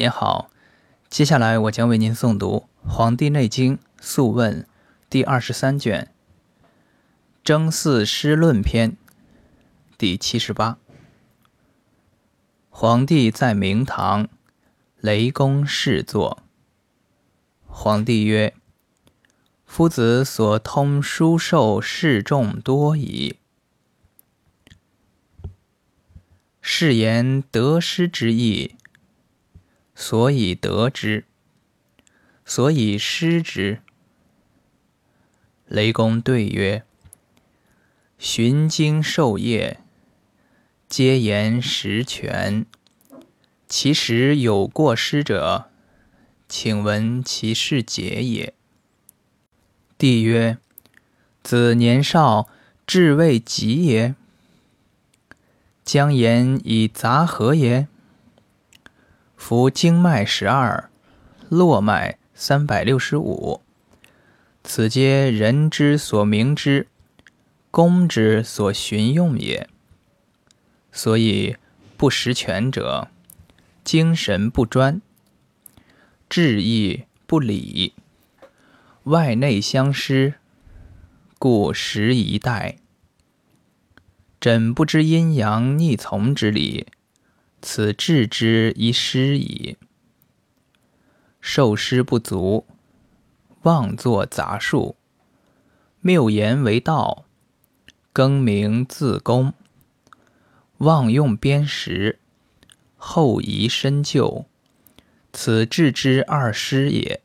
您好，接下来我将为您诵读《黄帝内经·素问》第二十三卷《征四诗论篇》第七十八。皇帝在明堂，雷公侍坐。皇帝曰：“夫子所通书受示众多矣。是言得失之意。”所以得之，所以失之。雷公对曰：“循经授业，皆言实权。其实有过失者，请闻其事解也。”帝曰：“子年少，志未及也。将言以杂何也？”夫经脉十二，络脉三百六十五，此皆人之所明之，公之所循用也。所以不识全者，精神不专，志意不理，外内相失，故时一代。朕不知阴阳逆从之理。此治之一失矣。受师不足，妄作杂术，谬言为道，更名自宫，妄用砭石，后移深究，此治之二失也。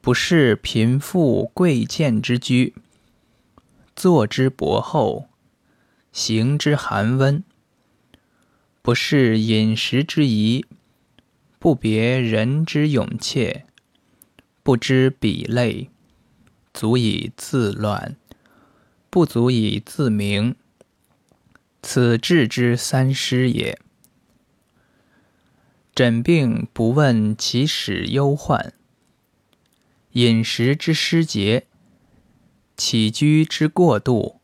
不是贫富贵贱之居，坐之薄厚，行之寒温。不是饮食之宜，不别人之勇怯，不知彼类，足以自乱，不足以自明。此治之三失也。诊病不问其始忧患，饮食之失节，起居之过度，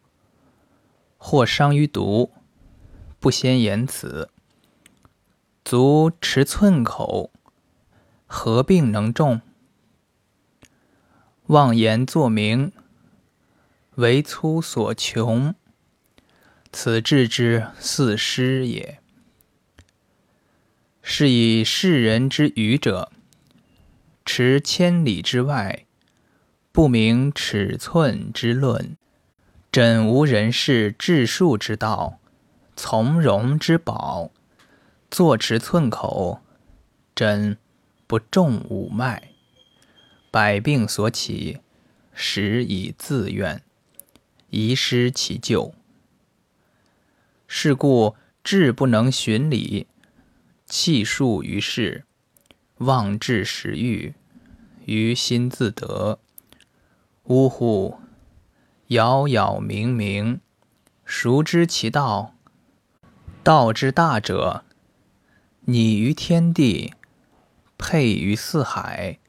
或伤于毒。不先言辞，足持寸口，何病能重？妄言作名，为粗所穷，此治之四失也。是以世人之愚者，持千里之外，不明尺寸之论，枕无人事治术之道。从容之宝，坐持寸口，真不重五脉，百病所起，实以自愿，遗失其咎。是故志不能循理，气数于事，妄志时欲，于心自得。呜呼！杳杳冥冥，孰知其道？道之大者，拟于天地，配于四海。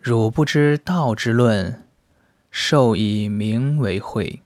汝不知道之论，授以名为会。